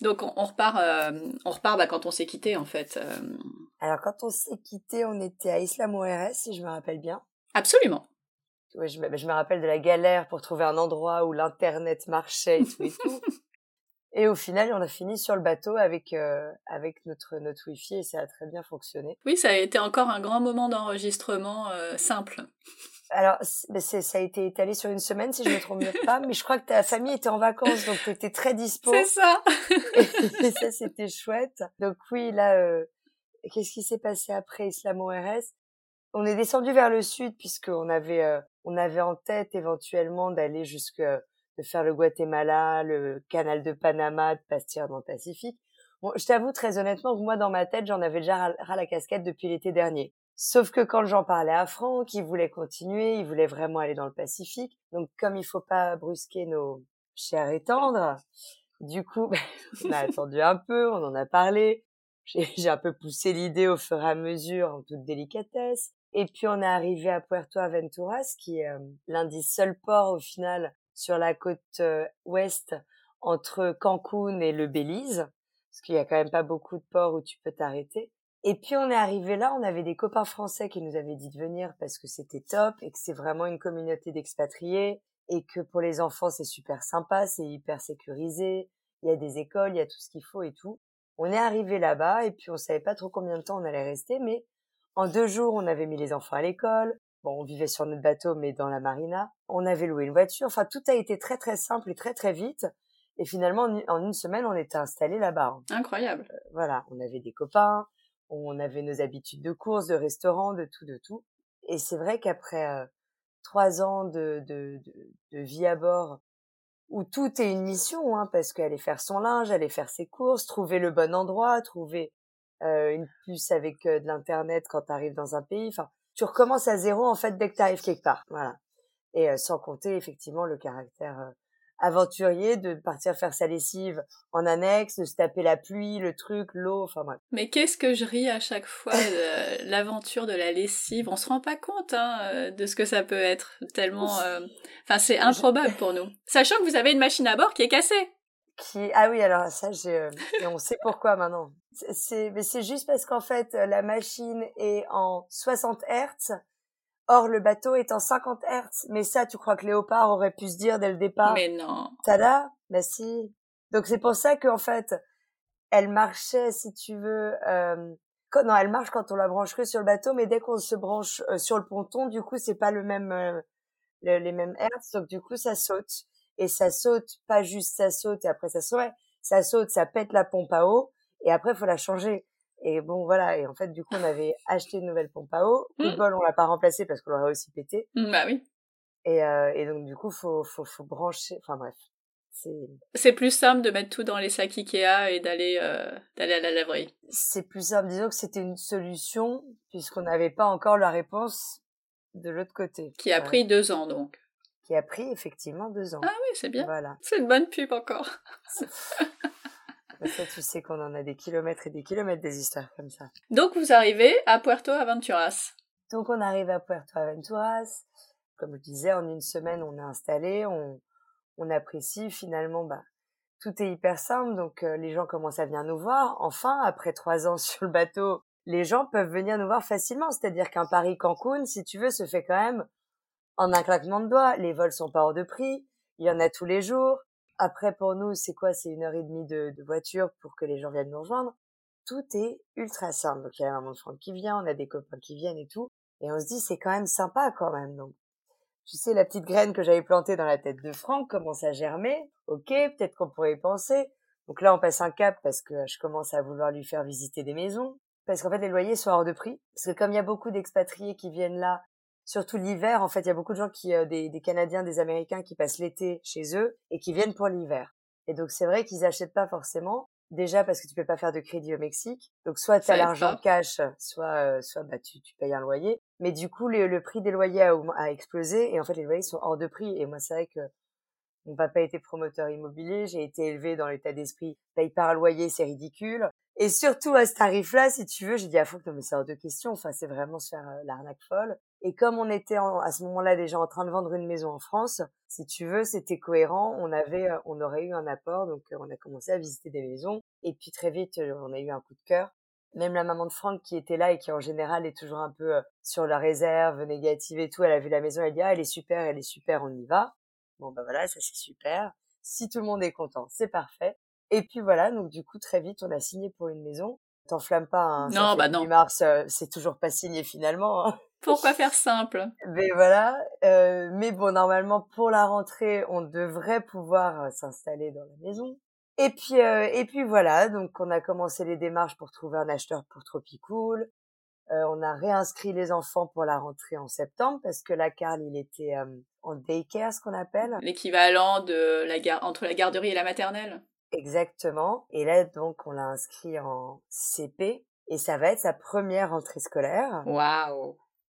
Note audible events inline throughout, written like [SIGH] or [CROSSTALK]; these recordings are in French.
Donc on, repart, on repart bah, quand on s'est quitté en fait. Alors quand on s'est quitté, on était à Islam ORS si je me rappelle bien. Absolument. Ouais, je, me, je me rappelle de la galère pour trouver un endroit où l'internet marchait et tout et tout. [LAUGHS] Et au final, on a fini sur le bateau avec euh, avec notre notre wifi et ça a très bien fonctionné. Oui, ça a été encore un grand moment d'enregistrement euh, simple. Alors, ça a été étalé sur une semaine, si je ne me trompe pas, mais je crois que ta famille était en vacances, donc tu étais très dispo. C'est ça. [LAUGHS] et, ça, c'était chouette. Donc oui, là, euh, qu'est-ce qui s'est passé après Islamo RS On est descendu vers le sud puisqu'on avait euh, on avait en tête éventuellement d'aller jusque de faire le Guatemala, le canal de Panama, de partir dans le Pacifique. Bon, je t'avoue très honnêtement que moi dans ma tête, j'en avais déjà ras la casquette depuis l'été dernier. Sauf que quand j'en parlais à Franck, il voulait continuer, il voulait vraiment aller dans le Pacifique. Donc comme il faut pas brusquer nos chers et tendres, du coup, [LAUGHS] on a [LAUGHS] attendu un peu, on en a parlé. [LAUGHS] J'ai un peu poussé l'idée au fur et à mesure en toute délicatesse. Et puis on est arrivé à Puerto Aventuras, qui est euh, l'un des seuls ports au final sur la côte euh, ouest entre Cancun et le Belize, parce qu'il y a quand même pas beaucoup de ports où tu peux t'arrêter. Et puis on est arrivé là, on avait des copains français qui nous avaient dit de venir parce que c'était top et que c'est vraiment une communauté d'expatriés et que pour les enfants c'est super sympa, c'est hyper sécurisé, il y a des écoles, il y a tout ce qu'il faut et tout. On est arrivé là-bas et puis on savait pas trop combien de temps on allait rester, mais en deux jours on avait mis les enfants à l'école, Bon, on vivait sur notre bateau, mais dans la marina. On avait loué une voiture. Enfin, tout a été très très simple et très très vite. Et finalement, en une semaine, on était installés là-bas. Hein. Incroyable. Euh, voilà, on avait des copains, on avait nos habitudes de course, de restaurant, de tout, de tout. Et c'est vrai qu'après trois ans de, de, de, vie à bord, où tout est une mission, hein, parce qu'aller faire son linge, aller faire ses courses, trouver le bon endroit, trouver une puce avec de l'internet quand tu arrives dans un pays. Tu recommences à zéro en fait dès que tu arrives quelque part. Voilà. Et sans compter effectivement le caractère aventurier de partir faire sa lessive en annexe, de se taper la pluie, le truc, l'eau, enfin bref. Mais qu'est-ce que je ris à chaque fois de [LAUGHS] l'aventure de la lessive. On se rend pas compte hein, euh, de ce que ça peut être tellement. Enfin, c'est improbable pour nous. Sachant que vous avez une machine à bord qui est cassée. Qui ah oui alors ça j'ai et on sait pourquoi maintenant. C'est mais c'est juste parce qu'en fait la machine est en 60 Hz. Or, le bateau est en 50 Hz. Mais ça, tu crois que Léopard aurait pu se dire dès le départ? Mais non. Tada? Bah si. Donc c'est pour ça qu'en fait, elle marchait, si tu veux. Euh, quand, non, elle marche quand on la branche que sur le bateau, mais dès qu'on se branche sur le ponton, du coup, c'est pas le même les mêmes hertz. Donc du coup, ça saute et ça saute, pas juste ça saute et après ça saute, ça saute, ça pète la pompe à eau et après il faut la changer. Et bon voilà, et en fait du coup on avait [LAUGHS] acheté une nouvelle pompe à eau, coup de mmh. bol on l'a pas remplacée parce qu'on l'aurait aussi pété. Mmh, bah oui. Et, euh, et donc du coup faut faut faut brancher, enfin bref. C'est plus simple de mettre tout dans les sacs Ikea et d'aller euh, d'aller à la laverie. C'est plus simple. Disons que c'était une solution puisqu'on n'avait pas encore la réponse de l'autre côté. Qui a pris deux ans donc qui a pris effectivement deux ans. Ah oui, c'est bien. Voilà. C'est une bonne pub encore. [LAUGHS] ça, tu sais qu'on en a des kilomètres et des kilomètres des histoires comme ça. Donc vous arrivez à Puerto Aventuras. Donc on arrive à Puerto Aventuras. Comme je disais, en une semaine, on est installé, on, on apprécie finalement. Bah, tout est hyper simple, donc euh, les gens commencent à venir nous voir. Enfin, après trois ans [LAUGHS] sur le bateau, les gens peuvent venir nous voir facilement. C'est-à-dire qu'un Paris-Cancun, si tu veux, se fait quand même en un claquement de doigts. Les vols sont pas hors de prix. Il y en a tous les jours. Après, pour nous, c'est quoi? C'est une heure et demie de, voiture pour que les gens viennent nous rejoindre. Tout est ultra simple. Donc, il y a la maman de Franck qui vient, on a des copains qui viennent et tout. Et on se dit, c'est quand même sympa quand même. Donc, tu sais, la petite graine que j'avais plantée dans la tête de Franck commence à germer. Ok, peut-être qu'on pourrait y penser. Donc là, on passe un cap parce que je commence à vouloir lui faire visiter des maisons. Parce qu'en fait, les loyers sont hors de prix. Parce que comme il y a beaucoup d'expatriés qui viennent là surtout l'hiver. En fait, il y a beaucoup de gens qui, euh, des, des, Canadiens, des Américains qui passent l'été chez eux et qui viennent pour l'hiver. Et donc, c'est vrai qu'ils achètent pas forcément. Déjà parce que tu peux pas faire de crédit au Mexique. Donc, soit tu as l'argent cash, soit, euh, soit bah, tu, tu payes un loyer. Mais du coup, le, le prix des loyers a, a, explosé et en fait, les loyers sont hors de prix. Et moi, c'est vrai que Mon papa était promoteur immobilier, j'ai été élevée dans l'état d'esprit paye par loyer, c'est ridicule. Et surtout à ce tarif-là, si tu veux, j'ai dit à Fouque, non mais c'est hors de question, enfin c'est vraiment se faire euh, l'arnaque folle. Et comme on était à ce moment-là déjà en train de vendre une maison en France, si tu veux, c'était cohérent, on avait, euh, on aurait eu un apport, donc euh, on a commencé à visiter des maisons. Et puis très vite, on a eu un coup de cœur. Même la maman de Franck qui était là et qui en général est toujours un peu sur la réserve négative et tout, elle a vu la maison, elle dit ah elle est super, elle est super, on y va. Bon bah voilà, ça c'est super. Si tout le monde est content, c'est parfait. Et puis voilà, donc du coup très vite on a signé pour une maison. T'enflamme pas, hein, non, bah non. mars, euh, c'est toujours pas signé finalement. Hein. Pourquoi faire simple? Mais voilà, euh, mais bon normalement pour la rentrée on devrait pouvoir euh, s'installer dans la maison. Et puis euh, et puis voilà, donc on a commencé les démarches pour trouver un acheteur pour Tropicool. Euh, on a réinscrit les enfants pour la rentrée en septembre parce que la Carl, il était euh, en daycare, ce qu'on appelle. L'équivalent de la gare entre la garderie et la maternelle. Exactement. Et là, donc, on l'a inscrit en CP et ça va être sa première rentrée scolaire. Waouh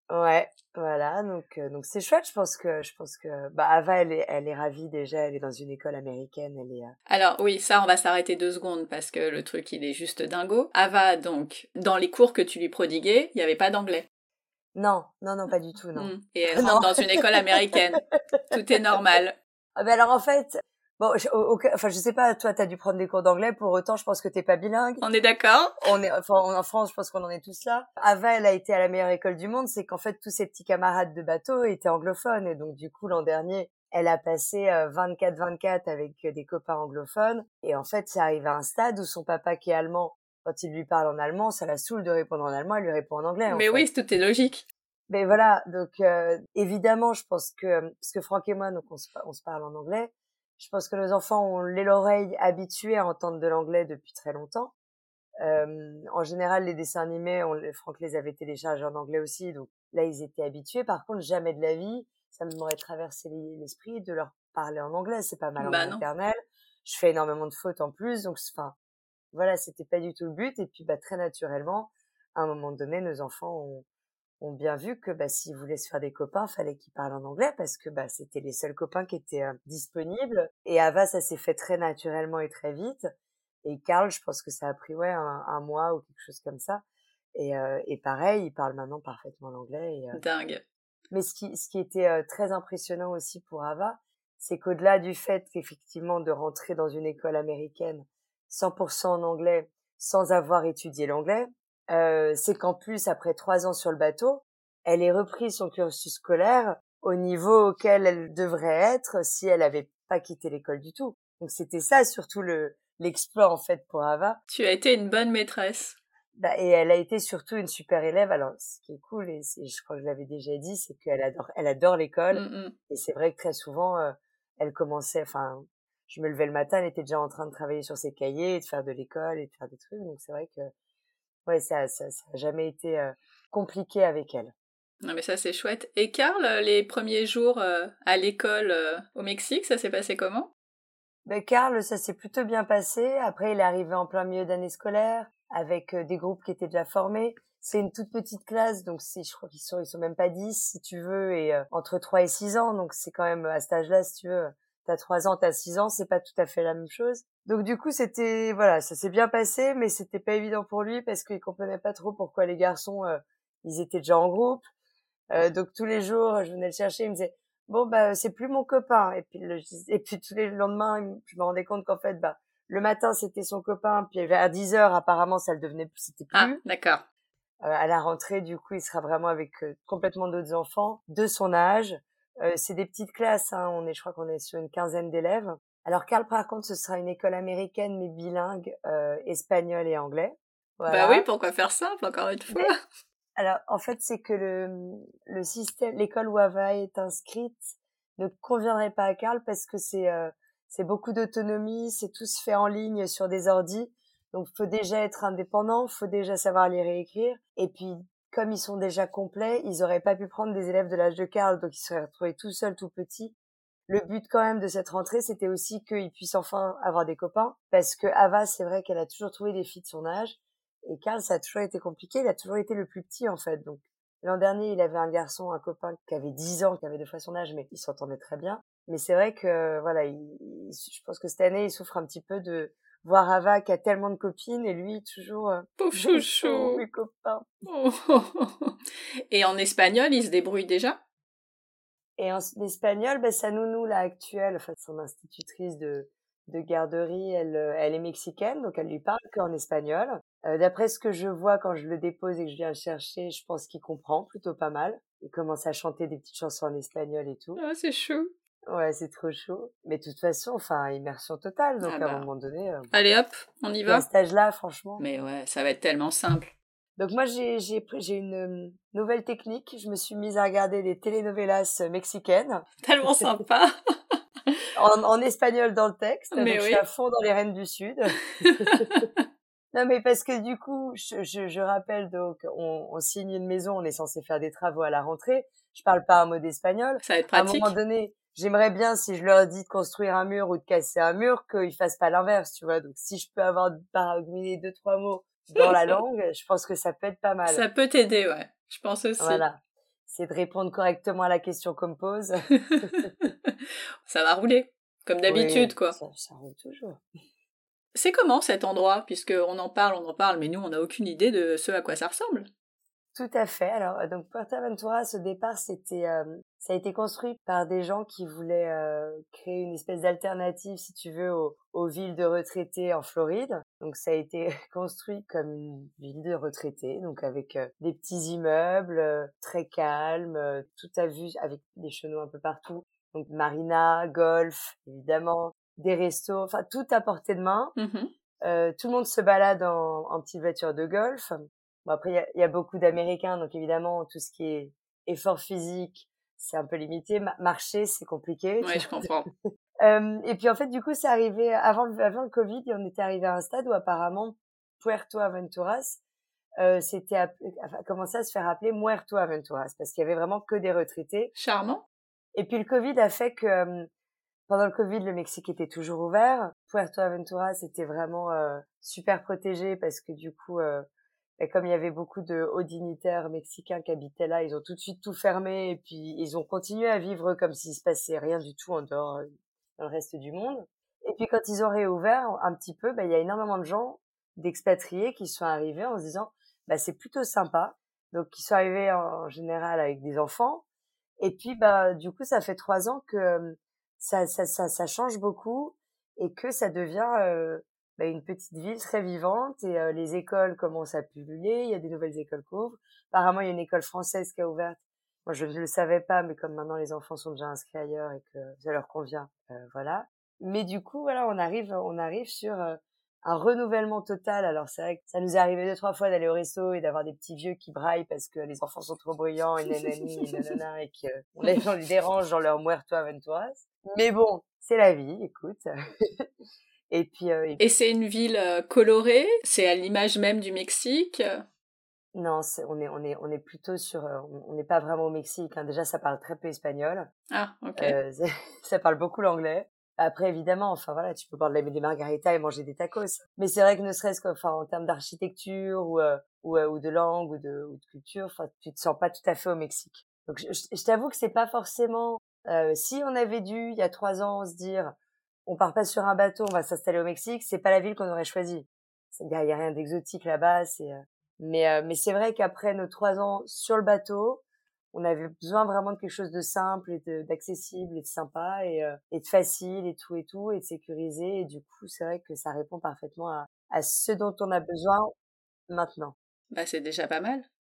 Ouais, voilà, donc euh, donc c'est chouette. Je pense que je pense que bah Ava elle est elle est ravie déjà. Elle est dans une école américaine. Elle est. Euh Alors oui, ça on va s'arrêter deux secondes parce que le truc il est juste dingo. Ava donc dans les cours que tu lui prodiguais, il n'y avait pas d'anglais. Non, non, non, pas du tout, non. Mmh. Et elle [LAUGHS] rentre dans une école américaine. tout est normal. Ah ben alors en fait, Bon, je, enfin, je sais pas, toi, t'as dû prendre des cours d'anglais, pour autant, je pense que t'es pas bilingue. On est d'accord. On est, enfin, en France, je pense qu'on en est tous là. Ava, elle a été à la meilleure école du monde, c'est qu'en fait, tous ses petits camarades de bateau étaient anglophones, et donc, du coup, l'an dernier, elle a passé 24-24 euh, avec des copains anglophones, et en fait, c'est arrivé à un stade où son papa, qui est allemand, quand il lui parle en allemand, ça la saoule de répondre en allemand, elle lui répond en anglais. Mais oui, tout est logique. Mais voilà, donc euh, évidemment, je pense que parce que Franck et moi, donc on se, on se parle en anglais, je pense que nos enfants ont l'oreille habituée à entendre de l'anglais depuis très longtemps. Euh, en général, les dessins animés, on, Franck les avait téléchargés en anglais aussi, donc là, ils étaient habitués. Par contre, jamais de la vie, ça m'aurait traversé l'esprit de leur parler en anglais. C'est pas mal en bah maternelle. Je fais énormément de fautes en plus, donc enfin, voilà, c'était pas du tout le but. Et puis, bah, très naturellement, à un moment donné, nos enfants ont, ont bien vu que bah, s'ils voulaient se faire des copains, fallait qu'ils parlent en anglais parce que bah, c'était les seuls copains qui étaient euh, disponibles. Et Ava, ça s'est fait très naturellement et très vite. Et Karl, je pense que ça a pris ouais un, mois ou quelque chose comme ça. Et, euh, et pareil, il parle maintenant parfaitement l'anglais. Euh, Dingue. Mais ce qui, ce qui était très impressionnant aussi pour Ava, c'est qu'au-delà du fait qu'effectivement de rentrer dans une école américaine 100% en anglais sans avoir étudié l'anglais, euh, c'est qu'en plus, après trois ans sur le bateau, elle ait repris son cursus scolaire au niveau auquel elle devrait être si elle avait pas quitté l'école du tout. Donc c'était ça surtout le l'exploit en fait pour Ava. Tu as été une bonne maîtresse. Bah, et elle a été surtout une super élève. Alors ce qui est cool et je crois que je l'avais déjà dit, c'est qu'elle adore elle adore l'école mmh, mmh. et c'est vrai que très souvent euh, elle commençait enfin je me levais le matin, elle était déjà en train de travailler sur ses cahiers, de faire de l'école et de faire des trucs. Donc c'est vrai que ouais, ça, ça, ça jamais été euh, compliqué avec elle. Non mais ça c'est chouette. Et Karl, les premiers jours euh, à l'école au Mexique, ça s'est passé comment? Ben, Karl, ça s'est plutôt bien passé. Après, il est arrivé en plein milieu d'année scolaire avec des groupes qui étaient déjà formés. C'est une toute petite classe, donc c'est, je crois qu'ils sont, ils sont même pas 10 si tu veux, et entre 3 et 6 ans, donc c'est quand même à cet âge-là, si tu veux, t'as trois ans, t'as six ans, c'est pas tout à fait la même chose. Donc du coup, c'était voilà, ça s'est bien passé, mais c'était pas évident pour lui parce qu'il comprenait pas trop pourquoi les garçons, euh, ils étaient déjà en groupe. Euh, donc tous les jours, je venais le chercher, il me disait bon bah c'est plus mon copain. Et puis le, et puis tous les lendemains, je me rendais compte qu'en fait bah le matin c'était son copain, puis vers 10 heures apparemment ça le devenait, c'était ah, plus. Ah d'accord. Euh, à la rentrée, du coup, il sera vraiment avec complètement d'autres enfants de son âge. Euh, c'est des petites classes, hein. on est, je crois qu'on est sur une quinzaine d'élèves. Alors Carl, par contre, ce sera une école américaine mais bilingue, euh, espagnol et anglais. Bah oui, pourquoi faire simple encore une fois? Alors en fait, c'est que le, le système, l'école où Ava est inscrite ne conviendrait pas à Carl parce que c'est euh, c'est beaucoup d'autonomie, c'est tout se fait en ligne sur des ordis. Donc faut déjà être indépendant, faut déjà savoir lire et écrire. Et puis comme ils sont déjà complets, ils auraient pas pu prendre des élèves de l'âge de Karl, donc ils se seraient retrouvés tout seuls, tout petits. Le but quand même de cette rentrée, c'était aussi qu'ils puissent enfin avoir des copains, parce que Ava, c'est vrai qu'elle a toujours trouvé des filles de son âge, et Karl, ça a toujours été compliqué, il a toujours été le plus petit en fait. Donc l'an dernier, il avait un garçon, un copain qui avait 10 ans, qui avait deux fois son âge, mais il s'entendait très bien. Mais c'est vrai que voilà, je pense que cette année, il souffre un petit peu de voir Ava qui a tellement de copines et lui toujours euh, pauvre [LAUGHS] chouchou, mes copains. [LAUGHS] Et en espagnol, il se débrouille déjà? Et en espagnol, ben, sa nounou là actuelle, enfin son institutrice de de garderie, elle, euh, elle est mexicaine, donc elle lui parle qu'en espagnol. Euh, D'après ce que je vois quand je le dépose et que je viens le chercher, je pense qu'il comprend plutôt pas mal. Il commence à chanter des petites chansons en espagnol et tout. Ah, c'est chou. Ouais, c'est trop chaud. Mais de toute façon, enfin, immersion totale. Donc, ah à un bah. moment donné. Euh, Allez hop, on y va. À cet âge-là, franchement. Mais ouais, ça va être tellement simple. Donc, moi, j'ai, j'ai, j'ai une euh, nouvelle technique. Je me suis mise à regarder des telenovelas mexicaines. [LAUGHS] Tellement sympa. [LAUGHS] en, en, espagnol dans le texte. Mais donc, oui. je suis à fond dans les Reines du Sud. [LAUGHS] non, mais parce que du coup, je, je, je rappelle, donc, on, on signe une maison, on est censé faire des travaux à la rentrée. Je parle pas un mot d'espagnol. Ça va être pratique. À un moment donné, j'aimerais bien si je leur dis de construire un mur ou de casser un mur qu'ils fassent pas l'inverse, tu vois. Donc si je peux avoir paragouiner deux trois mots dans la [LAUGHS] langue, je pense que ça peut être pas mal. Ça peut t'aider, ouais. Je pense aussi. Voilà. C'est de répondre correctement à la question qu'on me pose. [LAUGHS] ça va rouler, comme d'habitude, quoi. Ça, ça roule toujours. C'est comment cet endroit? Puisque on en parle, on en parle, mais nous, on n'a aucune idée de ce à quoi ça ressemble. Tout à fait. Alors, euh, donc Puerto Aventura, au départ, euh, ça a été construit par des gens qui voulaient euh, créer une espèce d'alternative, si tu veux, aux, aux, villes de retraités en Floride. Donc, ça a été [LAUGHS] construit comme une ville de retraités, donc avec des petits immeubles très calmes, tout à vue, avec des chenaux un peu partout. Donc, marina, golf, évidemment, des restos, enfin tout à portée de main. Mmh tout le monde se balade en, en petite voiture de golf. Bon, après, il y a, y a, beaucoup d'Américains, donc évidemment, tout ce qui est effort physique, c'est un peu limité. marcher, c'est compliqué. Oui, je comprends. [LAUGHS] euh, et puis, en fait, du coup, c'est arrivé avant le, avant le Covid, on était arrivé à un stade où apparemment, Puerto Aventuras, euh, c'était a commencé à se faire appeler Muerto Aventuras, parce qu'il y avait vraiment que des retraités. Charmant. Et puis, le Covid a fait que, euh, pendant le Covid, le Mexique était toujours ouvert. Puerto Aventuras était vraiment euh, super protégé parce que du coup, euh, et comme il y avait beaucoup de hauts dignitaires mexicains qui habitaient là, ils ont tout de suite tout fermé et puis ils ont continué à vivre comme s'il se passait rien du tout en dehors euh, dans le reste du monde. Et puis quand ils ont réouvert un petit peu, bah, il y a énormément de gens d'expatriés qui sont arrivés en se disant bah, c'est plutôt sympa. Donc ils sont arrivés en général avec des enfants. Et puis bah du coup ça fait trois ans que euh, ça, ça, ça, ça change beaucoup et que ça devient euh, bah, une petite ville très vivante et euh, les écoles commencent à pulluler, il y a des nouvelles écoles qui ouvrent. Apparemment, il y a une école française qui a ouvert. Moi, je ne le savais pas, mais comme maintenant les enfants sont déjà inscrits ailleurs et que ça leur convient, euh, voilà. Mais du coup, voilà, on arrive, on arrive sur euh, un renouvellement total. Alors c'est vrai que ça nous est arrivé deux trois fois d'aller au resto et d'avoir des petits vieux qui braillent parce que les enfants sont trop bruyants et nanani et nanana et que les gens les dérangent dans leur muerto aventuras. Mais bon, c'est la vie, écoute. [LAUGHS] Et puis. Euh, et, c'est une ville euh, colorée? C'est à l'image même du Mexique? Non, on est on est on est plutôt sur. Euh, on n'est pas vraiment au Mexique. Hein. Déjà, ça parle très peu espagnol. Ah, ok. [LAUGHS] ça parle beaucoup l'anglais. Après, évidemment, enfin voilà, tu peux boire des margaritas et manger des tacos. Mais c'est vrai que ne serait-ce qu'enfin en termes d'architecture ou, ou, ou de langue ou de, de culture, enfin, tu te sens pas tout à fait au Mexique. Donc, je, t'avoue que c'est pas forcément. si on avait dû il y a trois ans se dire on part pas sur un bateau, on va s'installer au Mexique, c'est pas la ville qu'on aurait choisie. Il y, a, rien d'exotique là-bas, c'est. Euh, mais euh, mais c'est vrai qu'après nos trois ans sur le bateau, on avait besoin vraiment de quelque chose de simple et d'accessible et de sympa et, euh, et de facile et tout et tout et de sécurisé et du coup c'est vrai que ça répond parfaitement à, à ce dont on a besoin maintenant. Bah c'est déjà pas mal.